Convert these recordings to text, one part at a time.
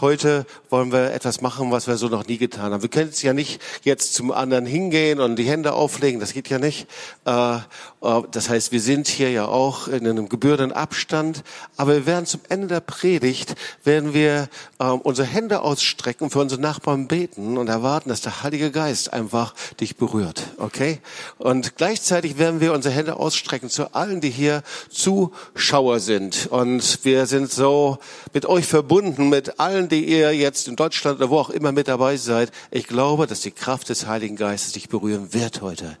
heute wollen wir etwas machen, was wir so noch nie getan haben. Wir können jetzt ja nicht jetzt zum anderen hingehen und die Hände auflegen, das geht ja nicht. Äh, äh, das heißt, wir sind hier ja auch in einem gebührenden Abstand, aber wir werden zum Ende der Predigt, werden wir ähm, unsere Hände ausstrecken, für unsere Nachbarn beten und erwarten, dass der Heilige Geist einfach dich berührt, okay? Und gleichzeitig werden wir unsere Hände ausstrecken zu allen, die hier Zuschauer sind und wir sind so mit euch verbunden, mit allen, die ihr jetzt in Deutschland oder wo auch immer mit dabei seid. Ich glaube, dass die Kraft des Heiligen Geistes dich berühren wird heute.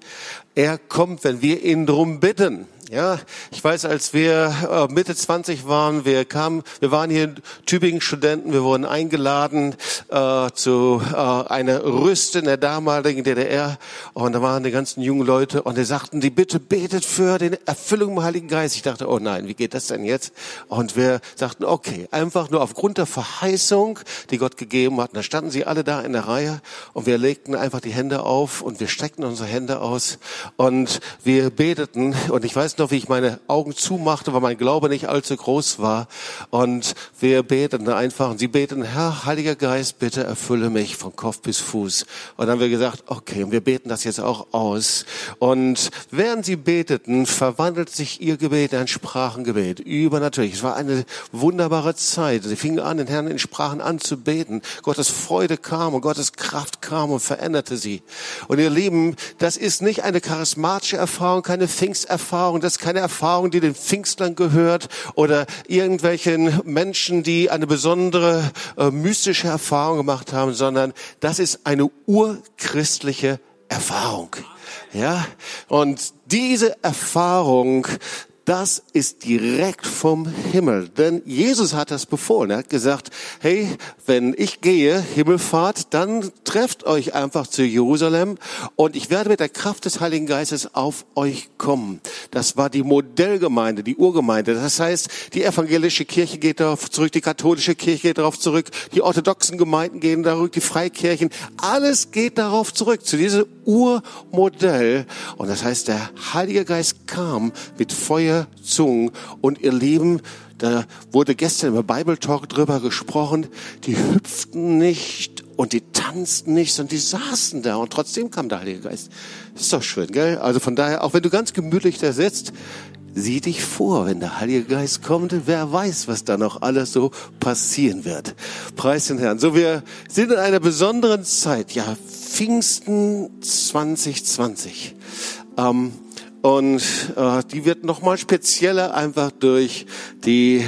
Er kommt, wenn wir ihn drum bitten. Ja, ich weiß, als wir äh, Mitte 20 waren, wir kamen, wir waren hier Tübingen Studenten, wir wurden eingeladen äh, zu äh, einer Rüste in der damaligen DDR und da waren die ganzen jungen Leute und die sagten, die bitte betet für den Erfüllung im Heiligen Geist. Ich dachte, oh nein, wie geht das denn jetzt? Und wir sagten, okay, einfach nur aufgrund der Verheißung, die Gott gegeben hat. Und da standen sie alle da in der Reihe und wir legten einfach die Hände auf und wir streckten unsere Hände aus und wir beteten und ich weiß noch, wie ich meine Augen zumachte, weil mein Glaube nicht allzu groß war. Und wir beteten einfach, und sie beten, Herr, Heiliger Geist, bitte erfülle mich von Kopf bis Fuß. Und dann haben wir gesagt, okay, und wir beten das jetzt auch aus. Und während sie beteten, verwandelt sich ihr Gebet in ein Sprachengebet. Übernatürlich. Es war eine wunderbare Zeit. Sie fingen an, den Herrn in Sprachen anzubeten. Gottes Freude kam und Gottes Kraft kam und veränderte sie. Und ihr Lieben, das ist nicht eine charismatische Erfahrung, keine Pfingsterfahrung, das keine Erfahrung, die den Pfingstlern gehört oder irgendwelchen Menschen, die eine besondere äh, mystische Erfahrung gemacht haben, sondern das ist eine urchristliche Erfahrung. Ja, und diese Erfahrung, das ist direkt vom Himmel. Denn Jesus hat das befohlen. Er hat gesagt, hey, wenn ich gehe, Himmelfahrt, dann trefft euch einfach zu Jerusalem und ich werde mit der Kraft des Heiligen Geistes auf euch kommen. Das war die Modellgemeinde, die Urgemeinde. Das heißt, die evangelische Kirche geht darauf zurück, die katholische Kirche geht darauf zurück, die orthodoxen Gemeinden gehen darauf, die Freikirchen. Alles geht darauf zurück, zu diesem Urmodell. Und das heißt, der Heilige Geist kam mit Feuer Zungen. Und ihr Lieben, da wurde gestern im Bible Talk drüber gesprochen, die hüpften nicht und die tanzten nicht, sondern die saßen da und trotzdem kam der Heilige Geist. ist doch schön, gell? Also von daher, auch wenn du ganz gemütlich da sitzt, sieh dich vor, wenn der Heilige Geist kommt, wer weiß, was da noch alles so passieren wird. Preis den Herrn. So, wir sind in einer besonderen Zeit, ja, Pfingsten 2020. Ähm, und äh, die wird nochmal spezieller einfach durch die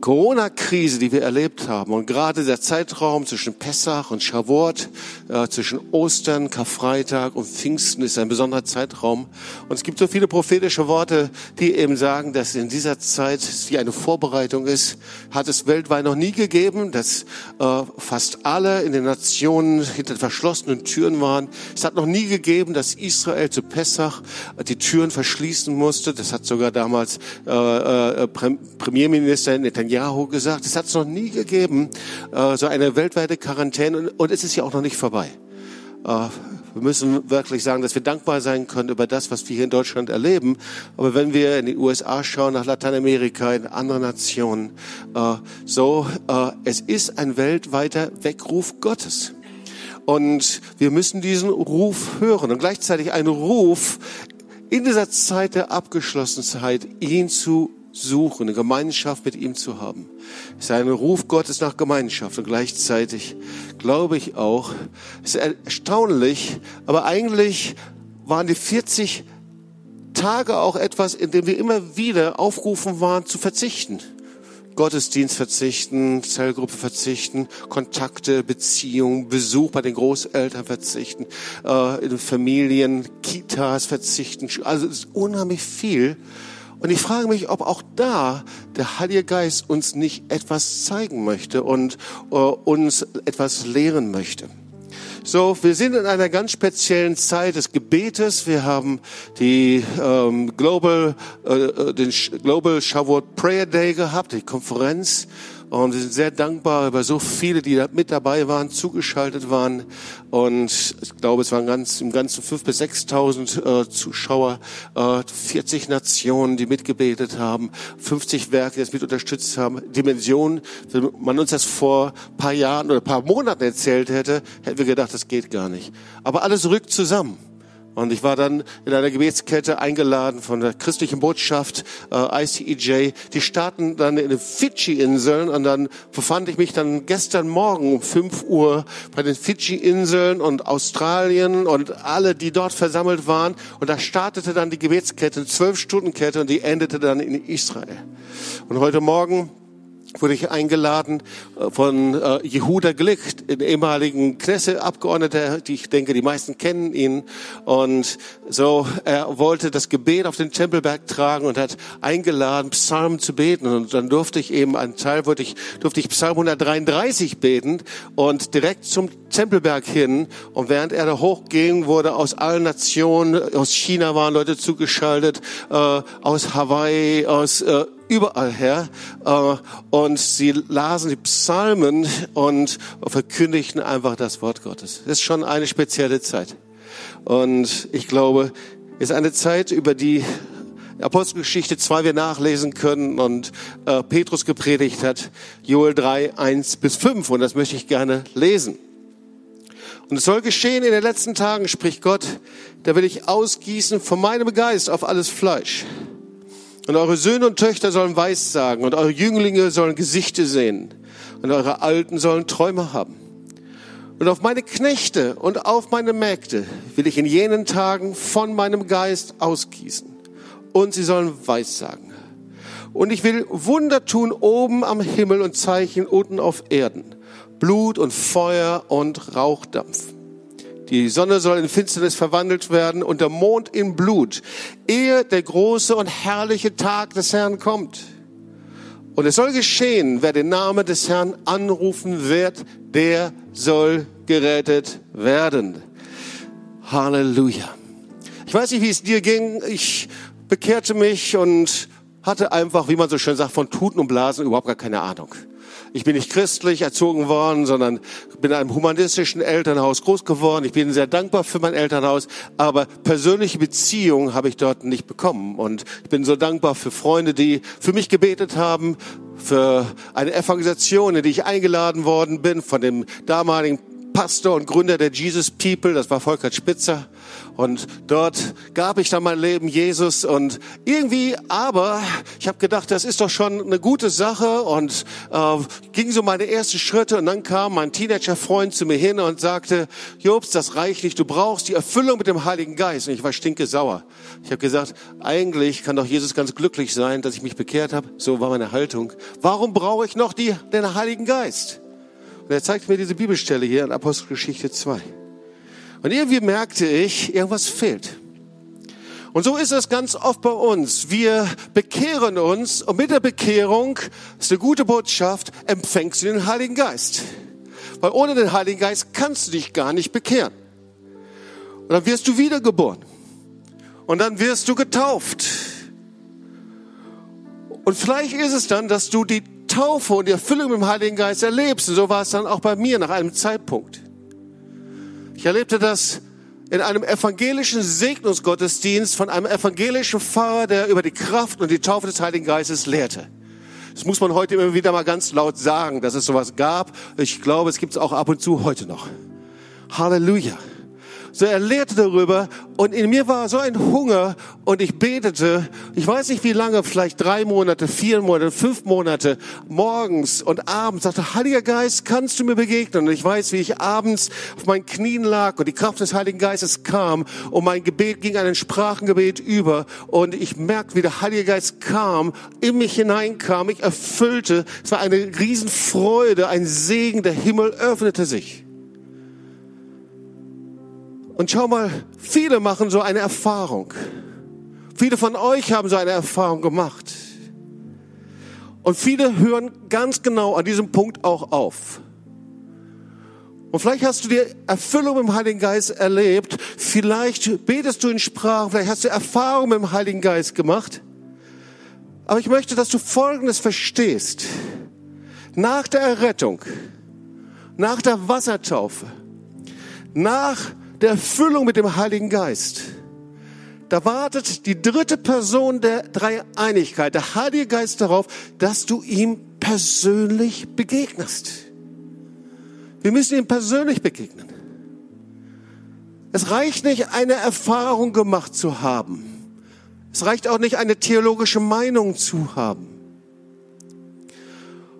Corona-Krise, die wir erlebt haben und gerade der Zeitraum zwischen Pessach und Shavuot, äh, zwischen Ostern, Karfreitag und Pfingsten ist ein besonderer Zeitraum. Und es gibt so viele prophetische Worte, die eben sagen, dass in dieser Zeit wie eine Vorbereitung ist, hat es weltweit noch nie gegeben, dass äh, fast alle in den Nationen hinter verschlossenen Türen waren. Es hat noch nie gegeben, dass Israel zu Pessach die Türen verschließen musste. Das hat sogar damals äh, äh, Premierminister Netanyahu gesagt, es hat es noch nie gegeben, äh, so eine weltweite Quarantäne und, und es ist ja auch noch nicht vorbei. Äh, wir müssen wirklich sagen, dass wir dankbar sein können über das, was wir hier in Deutschland erleben. Aber wenn wir in die USA schauen, nach Lateinamerika, in andere Nationen, äh, so, äh, es ist ein weltweiter Weckruf Gottes. Und wir müssen diesen Ruf hören und gleichzeitig einen Ruf in dieser Zeit der Abgeschlossenheit, ihn zu suchen, eine Gemeinschaft mit ihm zu haben. Es ist ein Ruf Gottes nach Gemeinschaft und gleichzeitig glaube ich auch, es ist erstaunlich, aber eigentlich waren die 40 Tage auch etwas, in dem wir immer wieder aufgerufen waren zu verzichten. Gottesdienst verzichten, Zellgruppe verzichten, Kontakte, Beziehungen, Besuch bei den Großeltern verzichten, äh, in Familien, Kitas verzichten. Also es ist unheimlich viel. Und ich frage mich, ob auch da der Heilige Geist uns nicht etwas zeigen möchte und uh, uns etwas lehren möchte. So, wir sind in einer ganz speziellen Zeit des Gebetes. Wir haben die ähm, Global, äh, den Global Shavuot Prayer Day gehabt, die Konferenz Und wir sind sehr dankbar über so viele, die da mit dabei waren, zugeschaltet waren. Und ich glaube, es waren ganz, im Ganzen fünf bis sechstausend äh, Zuschauer, äh, 40 Nationen, die mitgebetet haben, 50 Werke, die es mit unterstützt haben. Dimension, wenn man uns das vor paar Jahren oder paar Monaten erzählt hätte, hätten wir gedacht, das geht gar nicht. Aber alles rückt zusammen. Und ich war dann in einer Gebetskette eingeladen von der christlichen Botschaft, äh, ICEJ. Die starten dann in den Fidschi-Inseln und dann befand ich mich dann gestern Morgen um 5 Uhr bei den Fidschi-Inseln und Australien und alle, die dort versammelt waren. Und da startete dann die Gebetskette, eine Zwölf-Stunden-Kette und die endete dann in Israel. Und heute Morgen wurde ich eingeladen äh, von äh, Jehuda Glick, den ehemaligen Knesset-Abgeordneter, die ich denke, die meisten kennen ihn. Und so, er wollte das Gebet auf den Tempelberg tragen und hat eingeladen, Psalm zu beten. Und dann durfte ich eben, einen Teil durfte ich, durfte ich Psalm 133 beten und direkt zum Tempelberg hin. Und während er da hochging, wurde aus allen Nationen, aus China waren Leute zugeschaltet, äh, aus Hawaii, aus äh, überall her. Äh, und sie lasen die Psalmen und verkündigten einfach das Wort Gottes. Das ist schon eine spezielle Zeit. Und ich glaube, es ist eine Zeit, über die Apostelgeschichte 2 wir nachlesen können und äh, Petrus gepredigt hat, Joel 3, 1 bis 5. Und das möchte ich gerne lesen. Und es soll geschehen in den letzten Tagen, spricht Gott, da will ich ausgießen von meinem Geist auf alles Fleisch. Und eure Söhne und Töchter sollen Weissagen und eure Jünglinge sollen Gesichte sehen und eure Alten sollen Träume haben. Und auf meine Knechte und auf meine Mägde will ich in jenen Tagen von meinem Geist ausgießen. Und sie sollen Weissagen. Und ich will Wunder tun oben am Himmel und Zeichen unten auf Erden. Blut und Feuer und Rauchdampf. Die Sonne soll in Finsternis verwandelt werden und der Mond in Blut, ehe der große und herrliche Tag des Herrn kommt. Und es soll geschehen, wer den Namen des Herrn anrufen wird, der soll gerettet werden. Halleluja. Ich weiß nicht, wie es dir ging. Ich bekehrte mich und hatte einfach, wie man so schön sagt, von Tuten und Blasen überhaupt gar keine Ahnung. Ich bin nicht christlich erzogen worden, sondern bin in einem humanistischen Elternhaus groß geworden. Ich bin sehr dankbar für mein Elternhaus, aber persönliche Beziehungen habe ich dort nicht bekommen. Und ich bin so dankbar für Freunde, die für mich gebetet haben, für eine Evangelisation, in die ich eingeladen worden bin von dem damaligen Pastor und Gründer der Jesus People, das war Volker Spitzer. Und dort gab ich dann mein Leben Jesus und irgendwie, aber ich habe gedacht, das ist doch schon eine gute Sache und äh, ging so meine ersten Schritte und dann kam mein Teenager-Freund zu mir hin und sagte, Jobs, das reicht nicht, du brauchst die Erfüllung mit dem Heiligen Geist. Und ich war stinke sauer. Ich habe gesagt, eigentlich kann doch Jesus ganz glücklich sein, dass ich mich bekehrt habe. So war meine Haltung. Warum brauche ich noch die, den Heiligen Geist? Und er zeigt mir diese Bibelstelle hier in Apostelgeschichte 2. Und irgendwie merkte ich, irgendwas fehlt. Und so ist es ganz oft bei uns. Wir bekehren uns und mit der Bekehrung, das ist eine gute Botschaft, empfängst du den Heiligen Geist. Weil ohne den Heiligen Geist kannst du dich gar nicht bekehren. Und dann wirst du wiedergeboren. Und dann wirst du getauft. Und vielleicht ist es dann, dass du die Taufe und die Erfüllung mit dem Heiligen Geist erlebst. Und so war es dann auch bei mir nach einem Zeitpunkt. Ich erlebte das in einem evangelischen Segnungsgottesdienst von einem evangelischen Pfarrer, der über die Kraft und die Taufe des Heiligen Geistes lehrte. Das muss man heute immer wieder mal ganz laut sagen, dass es sowas gab. Ich glaube, es gibt es auch ab und zu heute noch. Halleluja. So er lehrte darüber und in mir war so ein Hunger und ich betete, ich weiß nicht wie lange, vielleicht drei Monate, vier Monate, fünf Monate, morgens und abends, sagte, Heiliger Geist, kannst du mir begegnen? Und ich weiß, wie ich abends auf meinen Knien lag und die Kraft des Heiligen Geistes kam und mein Gebet ging ein Sprachengebet über und ich merkte, wie der Heilige Geist kam, in mich hineinkam, mich erfüllte. Es war eine Riesenfreude, ein Segen, der Himmel öffnete sich. Und schau mal, viele machen so eine Erfahrung. Viele von euch haben so eine Erfahrung gemacht. Und viele hören ganz genau an diesem Punkt auch auf. Und vielleicht hast du die Erfüllung im Heiligen Geist erlebt. Vielleicht betest du in Sprachen. Vielleicht hast du Erfahrung dem Heiligen Geist gemacht. Aber ich möchte, dass du Folgendes verstehst. nach der Errettung, nach der Wassertaufe, nach der Erfüllung mit dem Heiligen Geist, da wartet die dritte Person der Dreieinigkeit, der Heilige Geist darauf, dass du ihm persönlich begegnest. Wir müssen ihm persönlich begegnen. Es reicht nicht, eine Erfahrung gemacht zu haben. Es reicht auch nicht, eine theologische Meinung zu haben.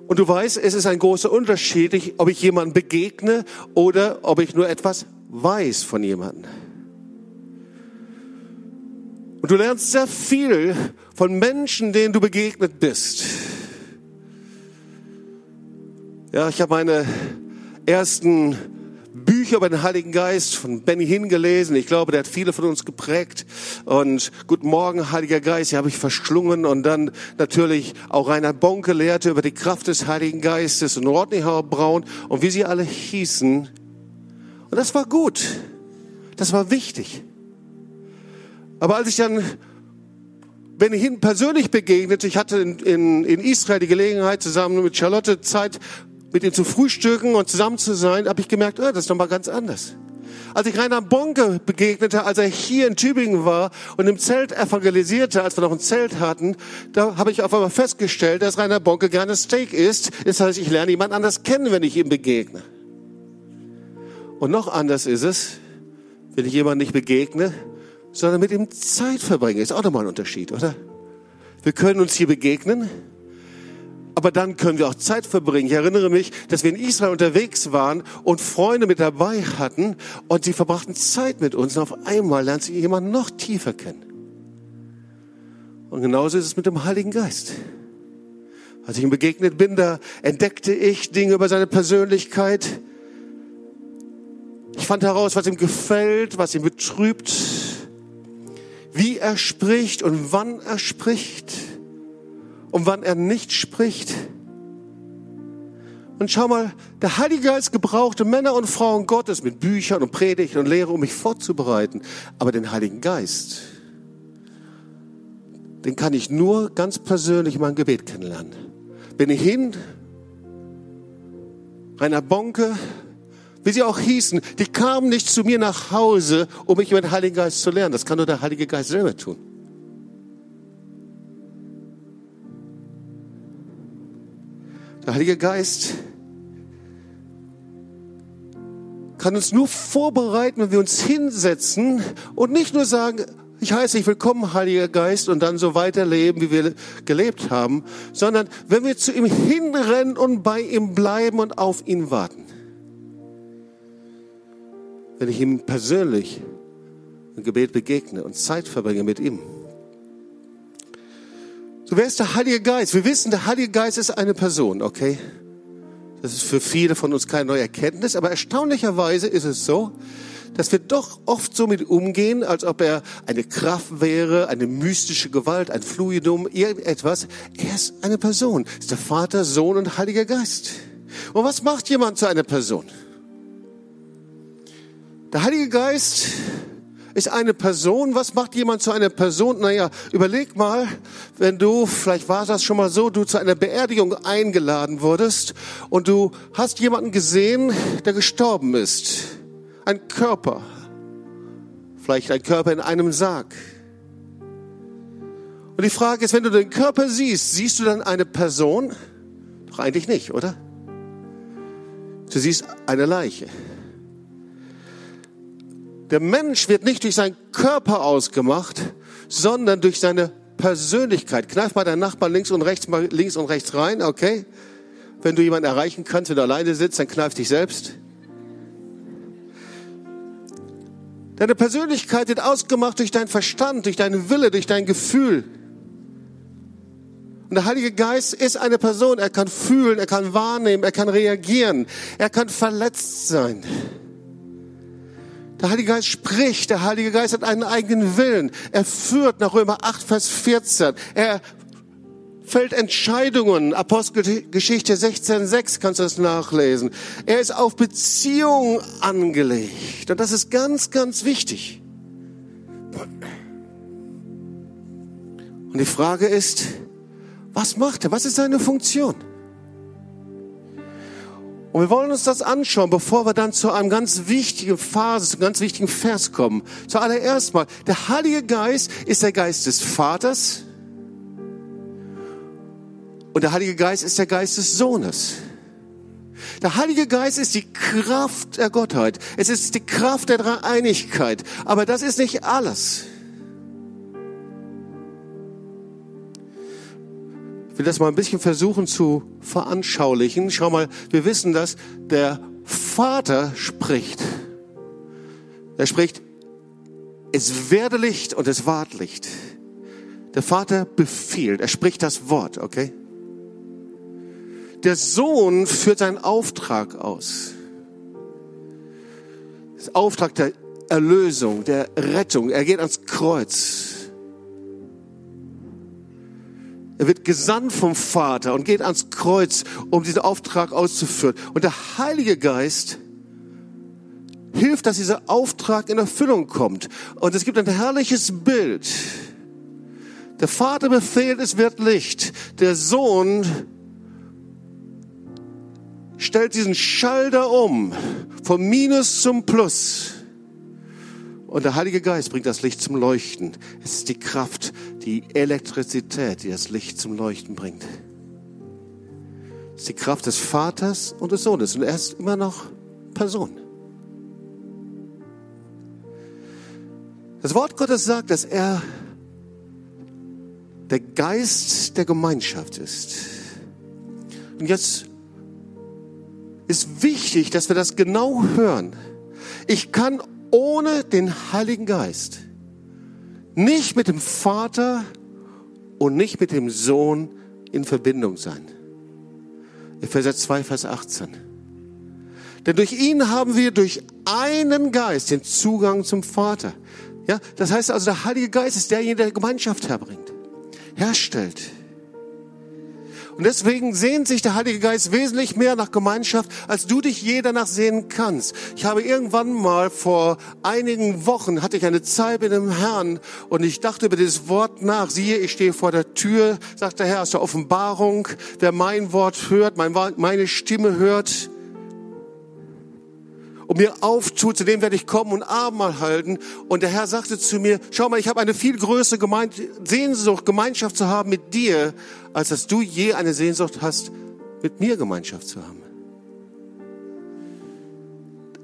Und du weißt, es ist ein großer Unterschied, ob ich jemandem begegne oder ob ich nur etwas weiß von jemandem. Und du lernst sehr viel von Menschen, denen du begegnet bist. Ja, ich habe meine ersten Bücher über den Heiligen Geist von Benny Hinn gelesen. Ich glaube, der hat viele von uns geprägt. Und Guten Morgen, Heiliger Geist, die habe ich verschlungen. Und dann natürlich auch Reinhard Bonke lehrte über die Kraft des Heiligen Geistes und Rodney Howard Brown und wie sie alle hießen. Und das war gut. Das war wichtig. Aber als ich dann wenn ich ihm persönlich begegnete, ich hatte in, in, in Israel die Gelegenheit, zusammen mit Charlotte Zeit mit ihm zu frühstücken und zusammen zu sein, habe ich gemerkt, oh, das ist nochmal ganz anders. Als ich Rainer Bonke begegnete, als er hier in Tübingen war und im Zelt evangelisierte, als wir noch ein Zelt hatten, da habe ich auf einmal festgestellt, dass Rainer Bonke gerne Steak isst. Das heißt, ich lerne jemand anders kennen, wenn ich ihm begegne. Und noch anders ist es, wenn ich jemand nicht begegne, sondern mit ihm Zeit verbringen. Ist auch nochmal ein Unterschied, oder? Wir können uns hier begegnen, aber dann können wir auch Zeit verbringen. Ich erinnere mich, dass wir in Israel unterwegs waren und Freunde mit dabei hatten und sie verbrachten Zeit mit uns und auf einmal lernt sie jemanden noch tiefer kennen. Und genauso ist es mit dem Heiligen Geist. Als ich ihm begegnet bin, da entdeckte ich Dinge über seine Persönlichkeit. Ich fand heraus, was ihm gefällt, was ihm betrübt, wie er spricht und wann er spricht und wann er nicht spricht. Und schau mal, der Heilige Geist gebrauchte Männer und Frauen Gottes mit Büchern und Predigten und Lehre, um mich vorzubereiten. Aber den Heiligen Geist, den kann ich nur ganz persönlich in meinem Gebet kennenlernen. Bin ich hin, Rainer Bonke, wie sie auch hießen, die kamen nicht zu mir nach Hause, um mich über den Heiligen Geist zu lernen. Das kann nur der Heilige Geist selber tun. Der Heilige Geist kann uns nur vorbereiten, wenn wir uns hinsetzen und nicht nur sagen, ich heiße dich willkommen, Heiliger Geist, und dann so weiterleben, wie wir gelebt haben, sondern wenn wir zu ihm hinrennen und bei ihm bleiben und auf ihn warten wenn ich ihm persönlich im Gebet begegne und Zeit verbringe mit ihm. So, wer ist der Heilige Geist? Wir wissen, der Heilige Geist ist eine Person, okay? Das ist für viele von uns keine neue Erkenntnis, aber erstaunlicherweise ist es so, dass wir doch oft so mit umgehen, als ob er eine Kraft wäre, eine mystische Gewalt, ein Fluidum, irgendetwas. Er ist eine Person. Er ist der Vater, Sohn und Heiliger Geist. Und was macht jemand zu einer Person? Der Heilige Geist ist eine Person. Was macht jemand zu einer Person? Naja, überleg mal, wenn du, vielleicht war das schon mal so, du zu einer Beerdigung eingeladen wurdest und du hast jemanden gesehen, der gestorben ist. Ein Körper. Vielleicht ein Körper in einem Sarg. Und die Frage ist, wenn du den Körper siehst, siehst du dann eine Person? Doch eigentlich nicht, oder? Du siehst eine Leiche. Der Mensch wird nicht durch seinen Körper ausgemacht, sondern durch seine Persönlichkeit. Kneif mal deinen Nachbarn links und rechts mal links und rechts rein, okay? Wenn du jemanden erreichen kannst, du alleine sitzt, dann kneif dich selbst. Deine Persönlichkeit wird ausgemacht durch deinen Verstand, durch deinen Wille, durch dein Gefühl. Und der Heilige Geist ist eine Person. Er kann fühlen, er kann wahrnehmen, er kann reagieren, er kann verletzt sein. Der Heilige Geist spricht, der Heilige Geist hat einen eigenen Willen. Er führt nach Römer 8, Vers 14. Er fällt Entscheidungen. Apostelgeschichte 16, 6 kannst du das nachlesen. Er ist auf Beziehungen angelegt. Und das ist ganz, ganz wichtig. Und die Frage ist, was macht er? Was ist seine Funktion? Und wir wollen uns das anschauen, bevor wir dann zu einem ganz wichtigen Phase, zu einem ganz wichtigen Vers kommen. Zuallererst mal, der Heilige Geist ist der Geist des Vaters und der Heilige Geist ist der Geist des Sohnes. Der Heilige Geist ist die Kraft der Gottheit. Es ist die Kraft der Dreieinigkeit. Aber das ist nicht alles. Ich will das mal ein bisschen versuchen zu veranschaulichen. Schau mal, wir wissen, dass der Vater spricht. Er spricht, es werde Licht und es ward Licht. Der Vater befiehlt, er spricht das Wort, okay? Der Sohn führt seinen Auftrag aus. Das Auftrag der Erlösung, der Rettung. Er geht ans Kreuz. Er wird gesandt vom Vater und geht ans Kreuz, um diesen Auftrag auszuführen. Und der Heilige Geist hilft, dass dieser Auftrag in Erfüllung kommt. Und es gibt ein herrliches Bild. Der Vater befehlt, es wird Licht. Der Sohn stellt diesen Schalter um, vom Minus zum Plus. Und der Heilige Geist bringt das Licht zum Leuchten. Es ist die Kraft, die Elektrizität, die das Licht zum Leuchten bringt. Es ist die Kraft des Vaters und des Sohnes. Und er ist immer noch Person. Das Wort Gottes sagt, dass er der Geist der Gemeinschaft ist. Und jetzt ist wichtig, dass wir das genau hören. Ich kann ohne den Heiligen Geist nicht mit dem Vater und nicht mit dem Sohn in Verbindung sein. Epheser 2, Vers 18. Denn durch ihn haben wir durch einen Geist den Zugang zum Vater. Ja, das heißt also, der Heilige Geist ist derjenige, der Gemeinschaft herbringt, herstellt. Und deswegen sehnt sich der Heilige Geist wesentlich mehr nach Gemeinschaft, als du dich je danach sehen kannst. Ich habe irgendwann mal vor einigen Wochen hatte ich eine Zeit mit dem Herrn und ich dachte über dieses Wort nach. Siehe, ich stehe vor der Tür, sagt der Herr aus der Offenbarung. Wer mein Wort hört, meine Stimme hört, und mir auftut, zu dem werde ich kommen und Abendmahl halten. Und der Herr sagte zu mir, schau mal, ich habe eine viel größere Gemein Sehnsucht, Gemeinschaft zu haben mit dir, als dass du je eine Sehnsucht hast, mit mir Gemeinschaft zu haben.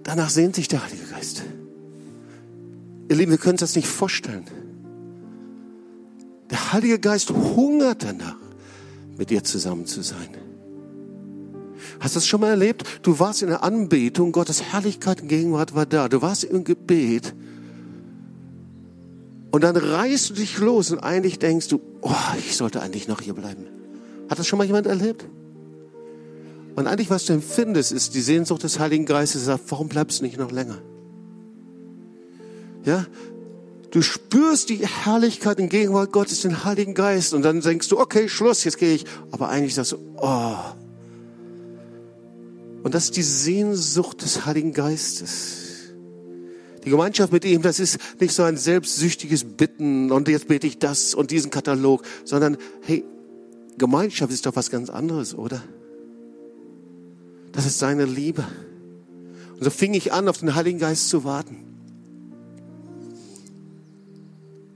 Danach sehnt sich der Heilige Geist. Ihr Lieben, wir können uns das nicht vorstellen. Der Heilige Geist hungert danach, mit dir zusammen zu sein. Hast du das schon mal erlebt? Du warst in der Anbetung, Gottes Herrlichkeit und Gegenwart war da. Du warst im Gebet. Und dann reißt du dich los und eigentlich denkst du, oh, ich sollte eigentlich noch hier bleiben. Hat das schon mal jemand erlebt? Und eigentlich, was du empfindest, ist die Sehnsucht des Heiligen Geistes, sagt, warum bleibst du nicht noch länger? Ja? Du spürst die Herrlichkeit und Gegenwart Gottes, den Heiligen Geist, und dann denkst du, okay, Schluss, jetzt gehe ich. Aber eigentlich sagst du, oh, und das ist die Sehnsucht des Heiligen Geistes. Die Gemeinschaft mit ihm, das ist nicht so ein selbstsüchtiges Bitten und jetzt bete ich das und diesen Katalog, sondern hey, Gemeinschaft ist doch was ganz anderes, oder? Das ist seine Liebe. Und so fing ich an, auf den Heiligen Geist zu warten.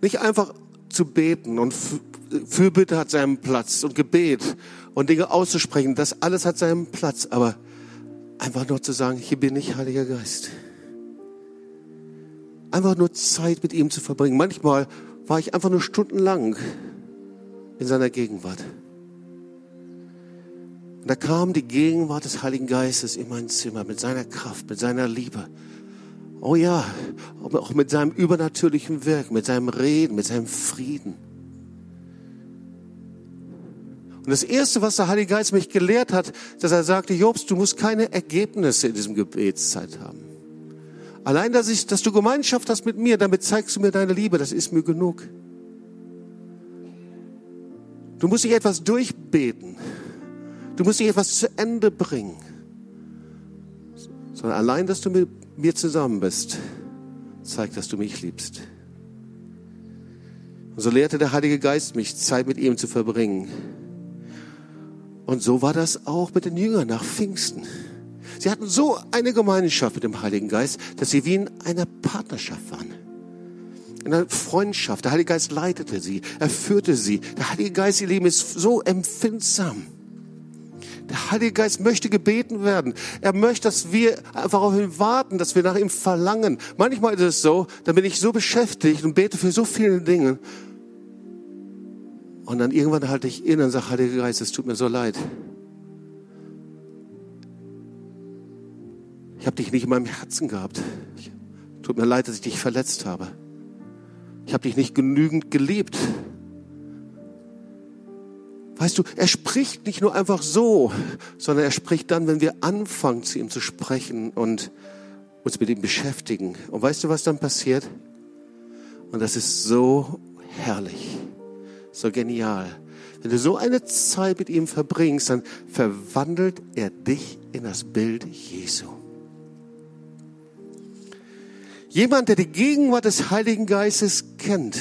Nicht einfach zu beten und Fürbitte hat seinen Platz und Gebet und Dinge auszusprechen, das alles hat seinen Platz, aber Einfach nur zu sagen, hier bin ich, Heiliger Geist. Einfach nur Zeit mit ihm zu verbringen. Manchmal war ich einfach nur stundenlang in seiner Gegenwart. Und da kam die Gegenwart des Heiligen Geistes in mein Zimmer mit seiner Kraft, mit seiner Liebe. Oh ja, auch mit seinem übernatürlichen Wirk, mit seinem Reden, mit seinem Frieden. Und das Erste, was der Heilige Geist mich gelehrt hat, dass er sagte, Jobst, du musst keine Ergebnisse in diesem Gebetszeit haben. Allein, dass, ich, dass du Gemeinschaft hast mit mir, damit zeigst du mir deine Liebe, das ist mir genug. Du musst nicht etwas durchbeten. Du musst nicht etwas zu Ende bringen. Sondern allein, dass du mit mir zusammen bist, zeigt, dass du mich liebst. Und so lehrte der Heilige Geist mich, Zeit mit ihm zu verbringen. Und so war das auch mit den Jüngern nach Pfingsten. Sie hatten so eine Gemeinschaft mit dem Heiligen Geist, dass sie wie in einer Partnerschaft waren. In einer Freundschaft. Der Heilige Geist leitete sie, er führte sie. Der Heilige Geist, ihr Leben, ist so empfindsam. Der Heilige Geist möchte gebeten werden. Er möchte, dass wir einfach auf ihn warten, dass wir nach ihm verlangen. Manchmal ist es so, dann bin ich so beschäftigt und bete für so viele Dinge. Und dann irgendwann halte ich inne und sage, Heiliger Geist, es tut mir so leid. Ich habe dich nicht in meinem Herzen gehabt. Tut mir leid, dass ich dich verletzt habe. Ich habe dich nicht genügend geliebt. Weißt du, er spricht nicht nur einfach so, sondern er spricht dann, wenn wir anfangen, zu ihm zu sprechen und uns mit ihm beschäftigen. Und weißt du, was dann passiert? Und das ist so herrlich, so genial. Wenn du so eine Zeit mit ihm verbringst, dann verwandelt er dich in das Bild Jesu. Jemand, der die Gegenwart des Heiligen Geistes kennt,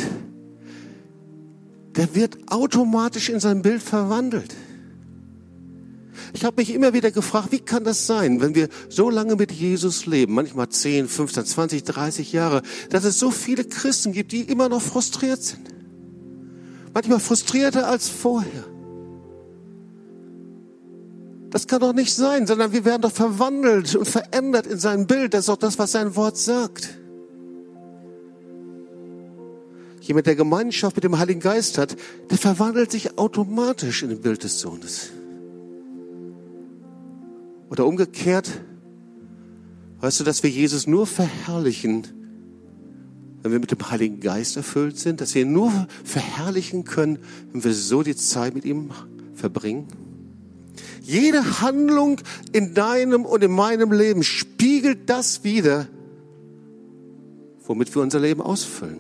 der wird automatisch in sein Bild verwandelt. Ich habe mich immer wieder gefragt, wie kann das sein, wenn wir so lange mit Jesus leben, manchmal 10, 15, 20, 30 Jahre, dass es so viele Christen gibt, die immer noch frustriert sind. Manchmal frustrierter als vorher. Das kann doch nicht sein, sondern wir werden doch verwandelt und verändert in sein Bild. Das ist doch das, was sein Wort sagt. Jemand, der Gemeinschaft mit dem Heiligen Geist hat, der verwandelt sich automatisch in ein Bild des Sohnes. Oder umgekehrt, weißt du, dass wir Jesus nur verherrlichen, wenn wir mit dem Heiligen Geist erfüllt sind, dass wir ihn nur verherrlichen können, wenn wir so die Zeit mit ihm verbringen? Jede Handlung in deinem und in meinem Leben spiegelt das wider, womit wir unser Leben ausfüllen.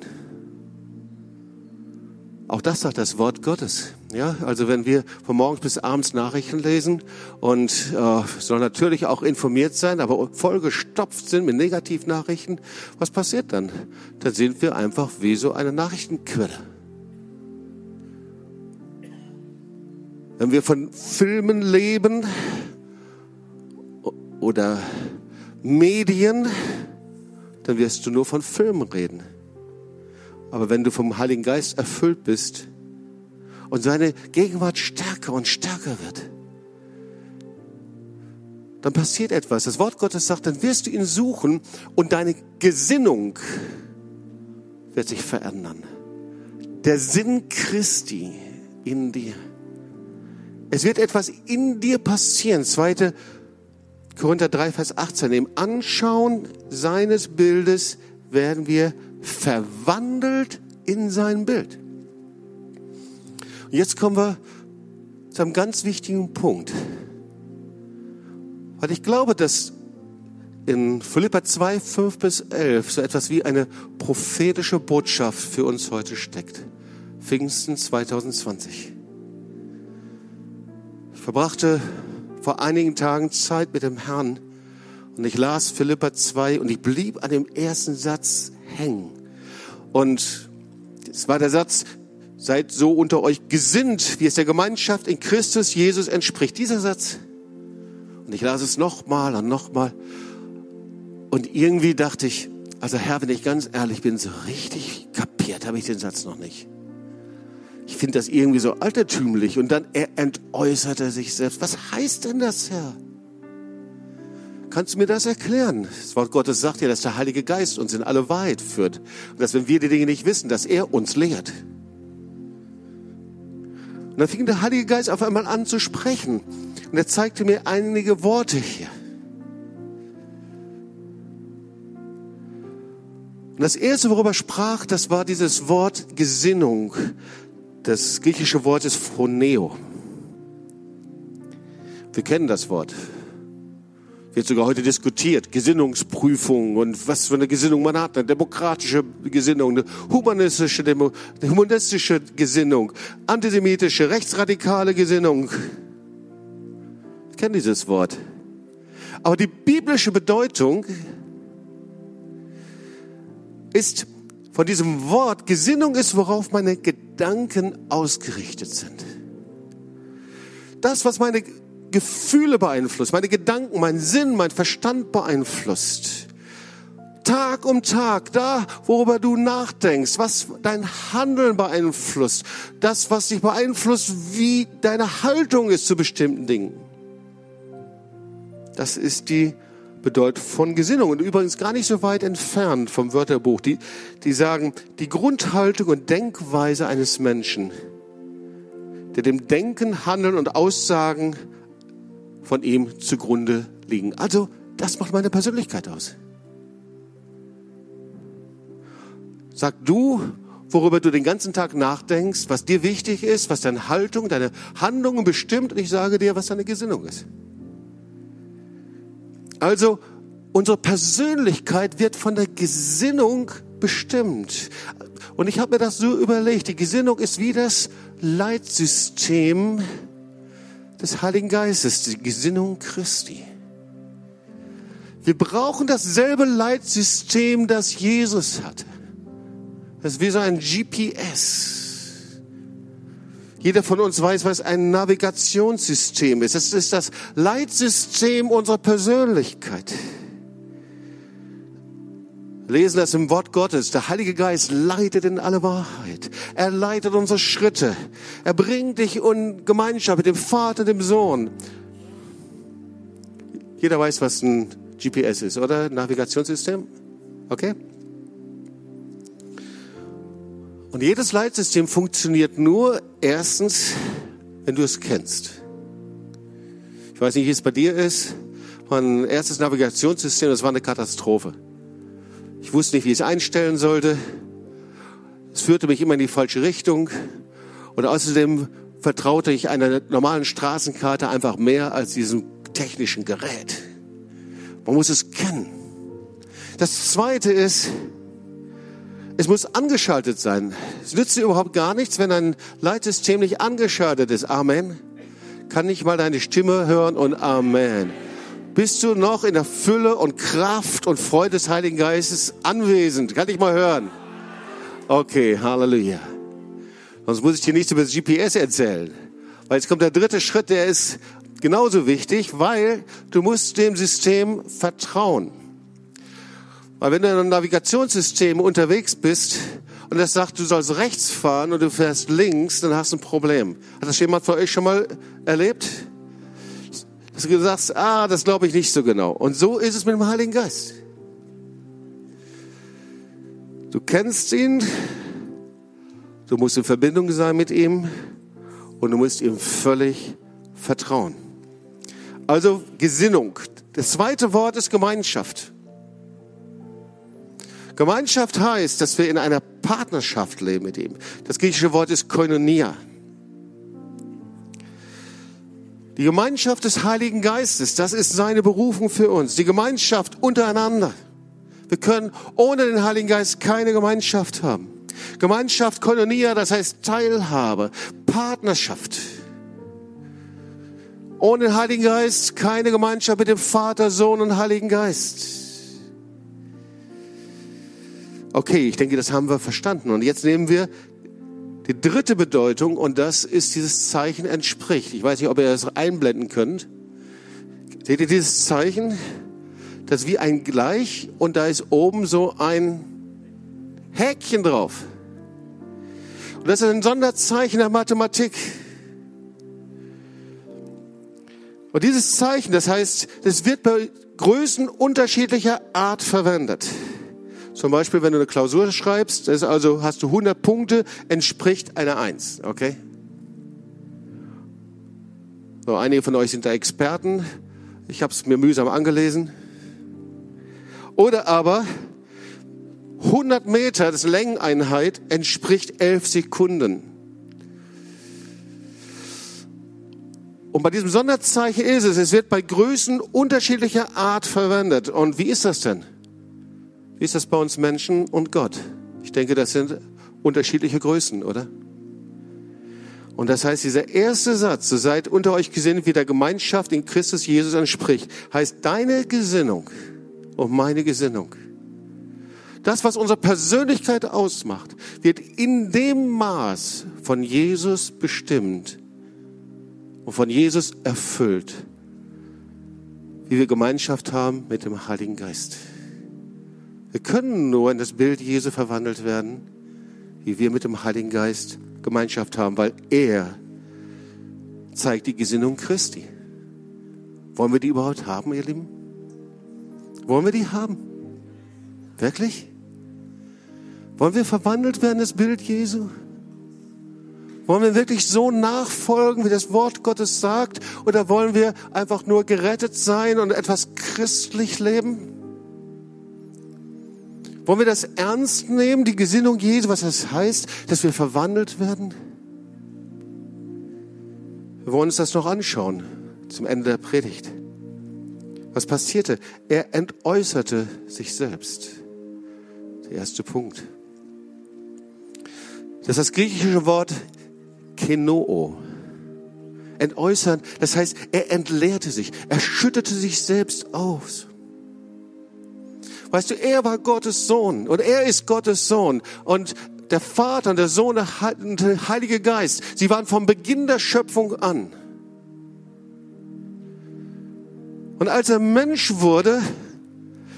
Auch das sagt das Wort Gottes. Ja, also wenn wir von morgens bis abends Nachrichten lesen und äh, soll natürlich auch informiert sein, aber vollgestopft sind mit Negativnachrichten, was passiert dann? Dann sind wir einfach wie so eine Nachrichtenquelle. Wenn wir von Filmen leben oder Medien, dann wirst du nur von Filmen reden. Aber wenn du vom Heiligen Geist erfüllt bist und seine Gegenwart stärker und stärker wird, dann passiert etwas. Das Wort Gottes sagt, dann wirst du ihn suchen und deine Gesinnung wird sich verändern. Der Sinn Christi in dir. Es wird etwas in dir passieren. Zweite Korinther 3, Vers 18. Im Anschauen seines Bildes werden wir verwandelt in sein Bild. Und jetzt kommen wir zu einem ganz wichtigen Punkt. Weil ich glaube, dass in Philippa 2, 5 bis 11 so etwas wie eine prophetische Botschaft für uns heute steckt. Pfingsten 2020. Ich verbrachte vor einigen Tagen Zeit mit dem Herrn und ich las Philippa 2 und ich blieb an dem ersten Satz hängen. Und es war der Satz, seid so unter euch gesinnt, wie es der Gemeinschaft in Christus Jesus entspricht. Dieser Satz. Und ich las es nochmal und nochmal. Und irgendwie dachte ich, also Herr, wenn ich ganz ehrlich bin, so richtig kapiert habe ich den Satz noch nicht. Ich finde das irgendwie so altertümlich. Und dann er entäußerte sich selbst. Was heißt denn das, Herr? Kannst du mir das erklären? Das Wort Gottes sagt ja, dass der Heilige Geist uns in alle Wahrheit führt. Und dass wenn wir die Dinge nicht wissen, dass er uns lehrt. Und dann fing der Heilige Geist auf einmal an zu sprechen. Und er zeigte mir einige Worte hier. Und das erste, worüber er sprach, das war dieses Wort Gesinnung. Das griechische Wort ist Phroneo. Wir kennen das Wort wird sogar heute diskutiert, Gesinnungsprüfung und was für eine Gesinnung man hat, eine demokratische Gesinnung, eine humanistische, eine humanistische Gesinnung, antisemitische, rechtsradikale Gesinnung. Ich kenne dieses Wort. Aber die biblische Bedeutung ist von diesem Wort, Gesinnung ist, worauf meine Gedanken ausgerichtet sind. Das, was meine Gefühle beeinflusst, meine Gedanken, mein Sinn, mein Verstand beeinflusst. Tag um Tag, da, worüber du nachdenkst, was dein Handeln beeinflusst, das, was dich beeinflusst, wie deine Haltung ist zu bestimmten Dingen. Das ist die Bedeutung von Gesinnung. Und übrigens gar nicht so weit entfernt vom Wörterbuch. Die, die sagen, die Grundhaltung und Denkweise eines Menschen, der dem Denken, Handeln und Aussagen von ihm zugrunde liegen. Also, das macht meine Persönlichkeit aus. Sag du, worüber du den ganzen Tag nachdenkst, was dir wichtig ist, was deine Haltung, deine Handlungen bestimmt und ich sage dir, was deine Gesinnung ist. Also, unsere Persönlichkeit wird von der Gesinnung bestimmt. Und ich habe mir das so überlegt, die Gesinnung ist wie das Leitsystem des Heiligen Geistes, die Gesinnung Christi. Wir brauchen dasselbe Leitsystem, das Jesus hatte. Das ist wie so ein GPS. Jeder von uns weiß, was ein Navigationssystem ist. Das ist das Leitsystem unserer Persönlichkeit. Lesen das im Wort Gottes. Der Heilige Geist leitet in alle Wahrheit. Er leitet unsere Schritte. Er bringt dich in Gemeinschaft mit dem Vater, dem Sohn. Jeder weiß, was ein GPS ist, oder? Navigationssystem? Okay? Und jedes Leitsystem funktioniert nur erstens, wenn du es kennst. Ich weiß nicht, wie es bei dir ist. Mein erstes Navigationssystem, das war eine Katastrophe. Ich wusste nicht, wie ich es einstellen sollte. Es führte mich immer in die falsche Richtung. Und außerdem vertraute ich einer normalen Straßenkarte einfach mehr als diesem technischen Gerät. Man muss es kennen. Das zweite ist, es muss angeschaltet sein. Es nützt dir überhaupt gar nichts, wenn ein Leitsystem nicht angeschaltet ist. Amen. Kann ich mal deine Stimme hören und Amen. Bist du noch in der Fülle und Kraft und Freude des Heiligen Geistes anwesend? Kann ich mal hören? Okay, Halleluja. Sonst muss ich dir nichts über das GPS erzählen. Weil jetzt kommt der dritte Schritt, der ist genauso wichtig, weil du musst dem System vertrauen. Weil wenn du in einem Navigationssystem unterwegs bist und das sagt, du sollst rechts fahren und du fährst links, dann hast du ein Problem. Hat das jemand von euch schon mal erlebt? Du sagst, ah, das glaube ich nicht so genau. Und so ist es mit dem Heiligen Geist. Du kennst ihn, du musst in Verbindung sein mit ihm und du musst ihm völlig vertrauen. Also Gesinnung. Das zweite Wort ist Gemeinschaft. Gemeinschaft heißt, dass wir in einer Partnerschaft leben mit ihm. Das griechische Wort ist Koinonia. Die Gemeinschaft des Heiligen Geistes, das ist seine Berufung für uns. Die Gemeinschaft untereinander. Wir können ohne den Heiligen Geist keine Gemeinschaft haben. Gemeinschaft, Koinonia, das heißt Teilhabe, Partnerschaft. Ohne den Heiligen Geist keine Gemeinschaft mit dem Vater, Sohn und Heiligen Geist. Okay, ich denke, das haben wir verstanden. Und jetzt nehmen wir die dritte Bedeutung und das ist dieses Zeichen entspricht. Ich weiß nicht, ob ihr das einblenden könnt. Seht ihr dieses Zeichen? Das ist wie ein Gleich und da ist oben so ein Häkchen drauf. Und das ist ein Sonderzeichen der Mathematik. Und dieses Zeichen, das heißt, es wird bei Größen unterschiedlicher Art verwendet. Zum Beispiel, wenn du eine Klausur schreibst, ist also hast du 100 Punkte, entspricht einer 1, okay? So, einige von euch sind da Experten. Ich habe es mir mühsam angelesen. Oder aber 100 Meter, das Längeneinheit, entspricht 11 Sekunden. Und bei diesem Sonderzeichen ist es, es wird bei Größen unterschiedlicher Art verwendet. Und wie ist das denn? Wie ist das bei uns Menschen und Gott? Ich denke, das sind unterschiedliche Größen, oder? Und das heißt, dieser erste Satz, so seid unter euch gesinnt, wie der Gemeinschaft in Christus Jesus entspricht, heißt deine Gesinnung und meine Gesinnung. Das, was unsere Persönlichkeit ausmacht, wird in dem Maß von Jesus bestimmt und und von Jesus erfüllt, wie wir Gemeinschaft haben mit dem Heiligen Geist. Wir können nur in das Bild Jesu verwandelt werden, wie wir mit dem Heiligen Geist Gemeinschaft haben, weil er zeigt die Gesinnung Christi. Wollen wir die überhaupt haben, ihr Lieben? Wollen wir die haben? Wirklich? Wollen wir verwandelt werden, das Bild Jesu? Wollen wir wirklich so nachfolgen, wie das Wort Gottes sagt? Oder wollen wir einfach nur gerettet sein und etwas christlich leben? Wollen wir das ernst nehmen, die Gesinnung Jesu, was das heißt, dass wir verwandelt werden? Wir wollen uns das noch anschauen zum Ende der Predigt. Was passierte? Er entäußerte sich selbst. Der erste Punkt. Das ist das griechische Wort kenoo. Entäußern, das heißt, er entleerte sich, er schüttete sich selbst aus. Weißt du, er war Gottes Sohn und er ist Gottes Sohn und der Vater und der Sohn und der Heilige Geist, sie waren vom Beginn der Schöpfung an. Und als er Mensch wurde,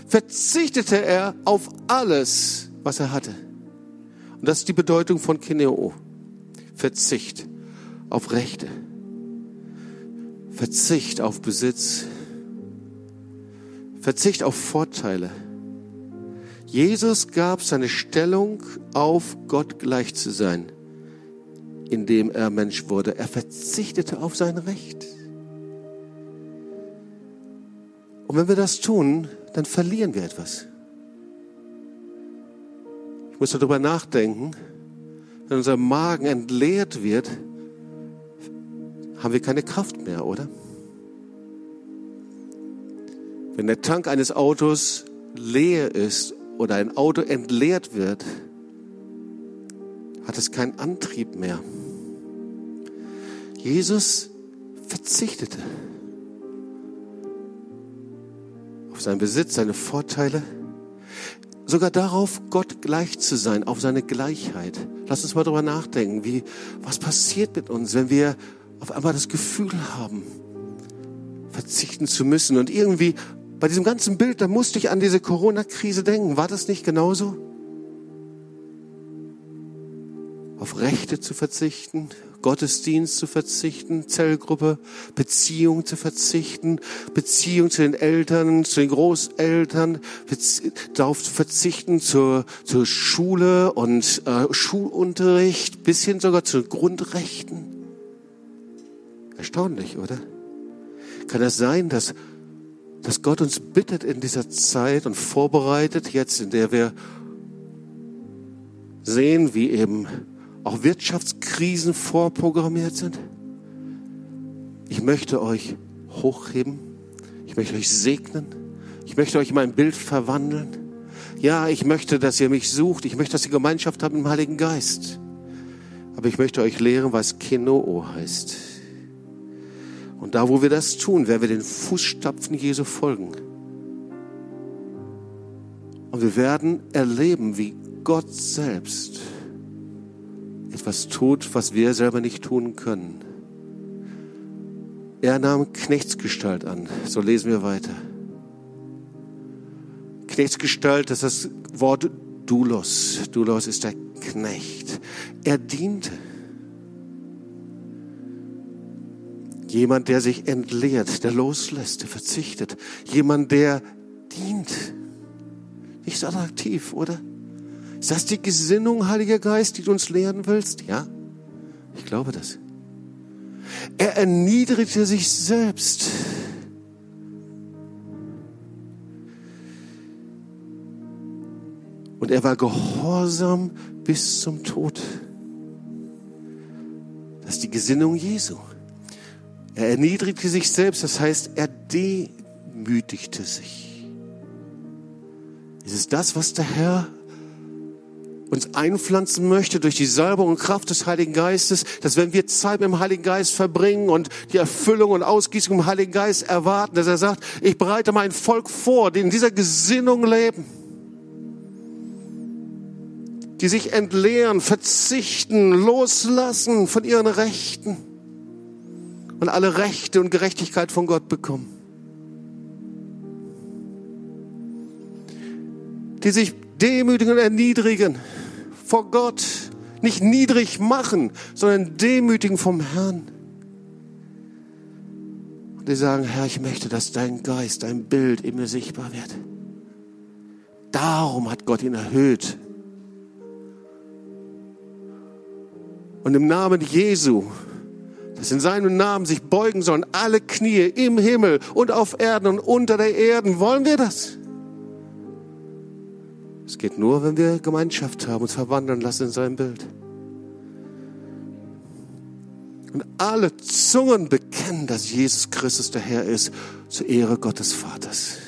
verzichtete er auf alles, was er hatte. Und das ist die Bedeutung von Kineo. Verzicht auf Rechte. Verzicht auf Besitz. Verzicht auf Vorteile. Jesus gab seine Stellung auf, Gott gleich zu sein, indem er Mensch wurde. Er verzichtete auf sein Recht. Und wenn wir das tun, dann verlieren wir etwas. Ich muss darüber nachdenken, wenn unser Magen entleert wird, haben wir keine Kraft mehr, oder? Wenn der Tank eines Autos leer ist oder ein Auto entleert wird, hat es keinen Antrieb mehr. Jesus verzichtete auf seinen Besitz, seine Vorteile, sogar darauf, Gott gleich zu sein, auf seine Gleichheit. Lass uns mal darüber nachdenken, wie, was passiert mit uns, wenn wir auf einmal das Gefühl haben, verzichten zu müssen. Und irgendwie bei diesem ganzen Bild, da musste ich an diese Corona-Krise denken. War das nicht genauso? Auf Rechte zu verzichten, Gottesdienst zu verzichten, Zellgruppe, Beziehung zu verzichten, Beziehung zu den Eltern, zu den Großeltern, darauf zu verzichten zur, zur Schule und äh, Schulunterricht, bis hin sogar zu Grundrechten. Erstaunlich, oder? Kann es das sein, dass, dass Gott uns bittet in dieser Zeit und vorbereitet, jetzt in der wir sehen, wie eben auch Wirtschaftskrisen vorprogrammiert sind. Ich möchte euch hochheben. Ich möchte euch segnen. Ich möchte euch in mein Bild verwandeln. Ja, ich möchte, dass ihr mich sucht. Ich möchte, dass ihr Gemeinschaft habt mit dem Heiligen Geist. Aber ich möchte euch lehren, was Kenoo heißt. Und da, wo wir das tun, werden wir den Fußstapfen Jesu folgen. Und wir werden erleben, wie Gott selbst etwas tut, was wir selber nicht tun können. Er nahm Knechtsgestalt an. So lesen wir weiter. Knechtsgestalt, das ist das Wort Dulos. Dulos ist der Knecht. Er diente. Jemand, der sich entleert, der loslässt, der verzichtet. Jemand, der dient. Nicht so attraktiv, oder? Ist das die Gesinnung, Heiliger Geist, die du uns lehren willst? Ja, ich glaube das. Er erniedrigte sich selbst. Und er war gehorsam bis zum Tod. Das ist die Gesinnung Jesu. Er erniedrigte sich selbst, das heißt, er demütigte sich. Es ist das, was der Herr uns einpflanzen möchte durch die Salbung und Kraft des Heiligen Geistes, dass wenn wir Zeit mit dem Heiligen Geist verbringen und die Erfüllung und Ausgießung im Heiligen Geist erwarten, dass er sagt, ich bereite mein Volk vor, die in dieser Gesinnung leben, die sich entleeren, verzichten, loslassen von ihren Rechten und alle Rechte und Gerechtigkeit von Gott bekommen. Die sich demütigen und erniedrigen vor Gott. Nicht niedrig machen, sondern demütigen vom Herrn. Und die sagen, Herr, ich möchte, dass dein Geist, dein Bild in mir sichtbar wird. Darum hat Gott ihn erhöht. Und im Namen Jesu, dass in seinem Namen sich beugen sollen alle Knie im Himmel und auf Erden und unter der Erde. Wollen wir das? Es geht nur, wenn wir Gemeinschaft haben, uns verwandeln lassen in sein Bild. Und alle Zungen bekennen, dass Jesus Christus der Herr ist, zur Ehre Gottes Vaters.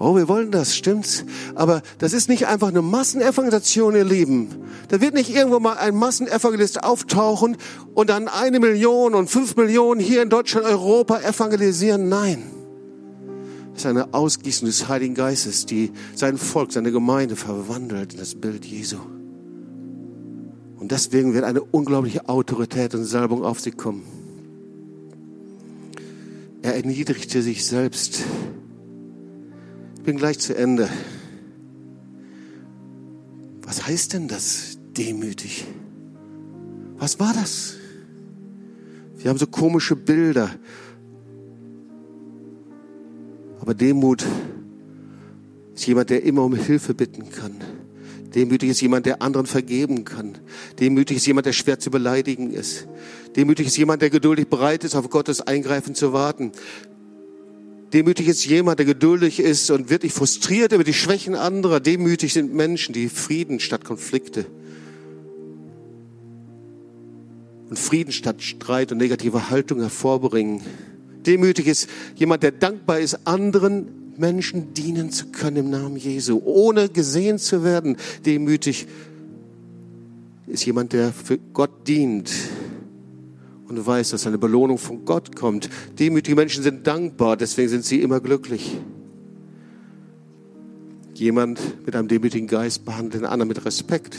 Oh, wir wollen das, stimmt's? Aber das ist nicht einfach eine Massenevangelisation, ihr Lieben. Da wird nicht irgendwo mal ein Massenevangelist auftauchen und dann eine Million und fünf Millionen hier in Deutschland, Europa evangelisieren. Nein. Es ist eine Ausgießung des Heiligen Geistes, die sein Volk, seine Gemeinde verwandelt in das Bild Jesu. Und deswegen wird eine unglaubliche Autorität und Salbung auf sie kommen. Er erniedrigte sich selbst. Bin gleich zu Ende. Was heißt denn das demütig? Was war das? Wir haben so komische Bilder. Aber Demut ist jemand, der immer um Hilfe bitten kann. Demütig ist jemand, der anderen vergeben kann. Demütig ist jemand, der schwer zu beleidigen ist. Demütig ist jemand, der geduldig bereit ist, auf Gottes Eingreifen zu warten. Demütig ist jemand, der geduldig ist und wirklich frustriert über die Schwächen anderer. Demütig sind Menschen, die Frieden statt Konflikte und Frieden statt Streit und negative Haltung hervorbringen. Demütig ist jemand, der dankbar ist, anderen Menschen dienen zu können im Namen Jesu, ohne gesehen zu werden. Demütig ist jemand, der für Gott dient und weiß, dass eine Belohnung von Gott kommt. Demütige Menschen sind dankbar, deswegen sind sie immer glücklich. Jemand mit einem demütigen Geist behandelt den anderen mit Respekt.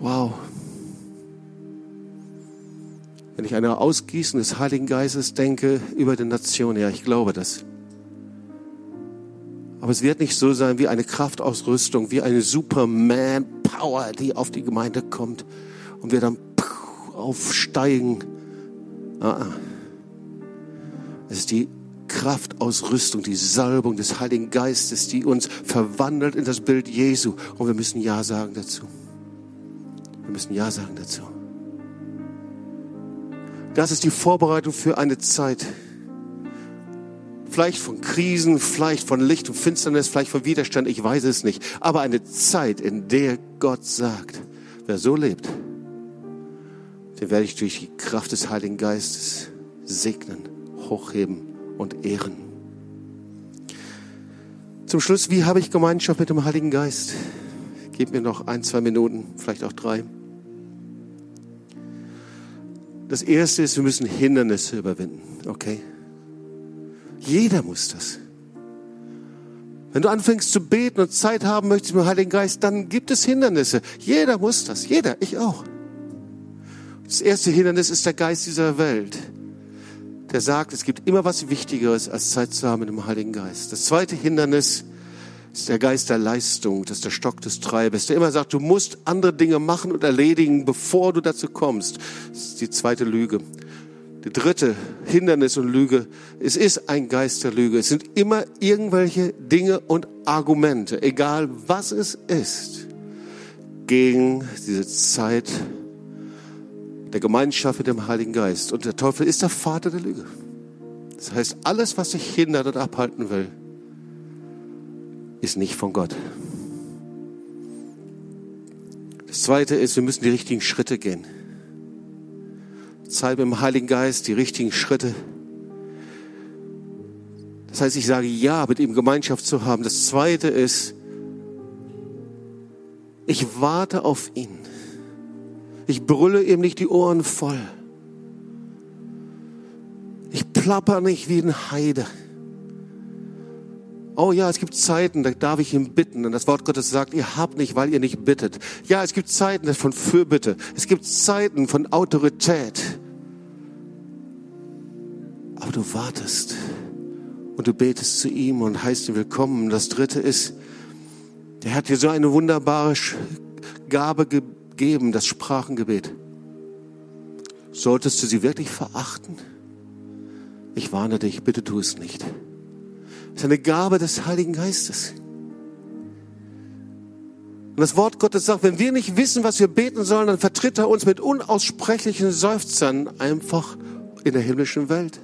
Wow. Wenn ich an eine Ausgießen des Heiligen Geistes denke über die Nation, ja, ich glaube das. Aber es wird nicht so sein wie eine Kraftausrüstung, wie eine Superman-Power, die auf die Gemeinde kommt und wir dann aufsteigen. Ah, ah. Es ist die Kraftausrüstung, die Salbung des Heiligen Geistes, die uns verwandelt in das Bild Jesu. Und wir müssen Ja sagen dazu. Wir müssen Ja sagen dazu. Das ist die Vorbereitung für eine Zeit. Vielleicht von Krisen, vielleicht von Licht und Finsternis, vielleicht von Widerstand, ich weiß es nicht. Aber eine Zeit, in der Gott sagt, wer so lebt, den werde ich durch die Kraft des Heiligen Geistes segnen, hochheben und ehren. Zum Schluss, wie habe ich Gemeinschaft mit dem Heiligen Geist? Gib mir noch ein, zwei Minuten, vielleicht auch drei. Das erste ist, wir müssen Hindernisse überwinden, okay? Jeder muss das. Wenn du anfängst zu beten und Zeit haben möchtest mit dem Heiligen Geist, dann gibt es Hindernisse. Jeder muss das. Jeder. Ich auch. Das erste Hindernis ist der Geist dieser Welt, der sagt, es gibt immer was Wichtigeres, als Zeit zu haben mit dem Heiligen Geist. Das zweite Hindernis ist der Geist der Leistung, das ist der Stock des Treibes, der immer sagt, du musst andere Dinge machen und erledigen, bevor du dazu kommst. Das ist die zweite Lüge. Dritte Hindernis und Lüge, es ist ein Geist der Lüge. Es sind immer irgendwelche Dinge und Argumente, egal was es ist, gegen diese Zeit der Gemeinschaft mit dem Heiligen Geist. Und der Teufel ist der Vater der Lüge. Das heißt, alles, was dich hindert und abhalten will, ist nicht von Gott. Das zweite ist, wir müssen die richtigen Schritte gehen. Zeit mit dem Heiligen Geist, die richtigen Schritte. Das heißt, ich sage ja, mit ihm Gemeinschaft zu haben. Das zweite ist, ich warte auf ihn. Ich brülle ihm nicht die Ohren voll. Ich plapper nicht wie ein Heide Oh ja, es gibt Zeiten, da darf ich ihn bitten. Und das Wort Gottes sagt, ihr habt nicht, weil ihr nicht bittet. Ja, es gibt Zeiten von Fürbitte. Es gibt Zeiten von Autorität. Aber du wartest und du betest zu ihm und heißt ihn willkommen. Und das dritte ist, der hat dir so eine wunderbare Gabe gegeben, das Sprachengebet. Solltest du sie wirklich verachten? Ich warne dich, bitte tu es nicht. Ist eine Gabe des Heiligen Geistes. Und das Wort Gottes sagt, wenn wir nicht wissen, was wir beten sollen, dann vertritt er uns mit unaussprechlichen Seufzern einfach in der himmlischen Welt.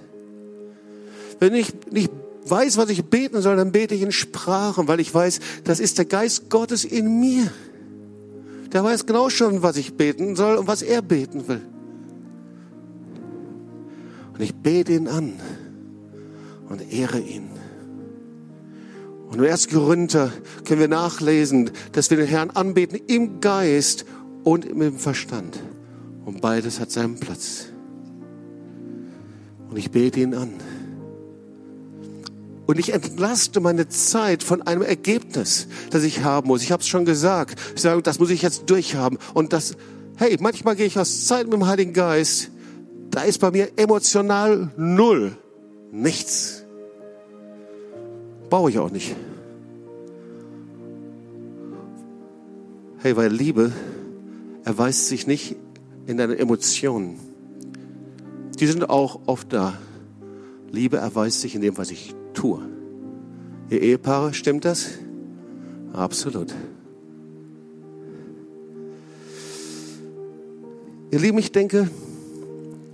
Wenn ich nicht weiß, was ich beten soll, dann bete ich in Sprachen, weil ich weiß, das ist der Geist Gottes in mir. Der weiß genau schon, was ich beten soll und was er beten will. Und ich bete ihn an und ehre ihn. Und im 1. Korinther können wir nachlesen, dass wir den Herrn anbeten im Geist und im Verstand. Und beides hat seinen Platz. Und ich bete ihn an. Und ich entlaste meine Zeit von einem Ergebnis, das ich haben muss. Ich habe es schon gesagt. Ich sage, das muss ich jetzt durchhaben. Und das, hey, manchmal gehe ich aus Zeit mit dem Heiligen Geist. Da ist bei mir emotional null. Nichts. Baue ich auch nicht. Hey, weil Liebe erweist sich nicht in deinen Emotionen. Die sind auch oft da. Liebe erweist sich in dem, was ich tue. Ihr Ehepaare, stimmt das? Absolut. Ihr Lieben, ich denke,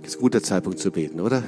ist ein guter Zeitpunkt zu beten, oder?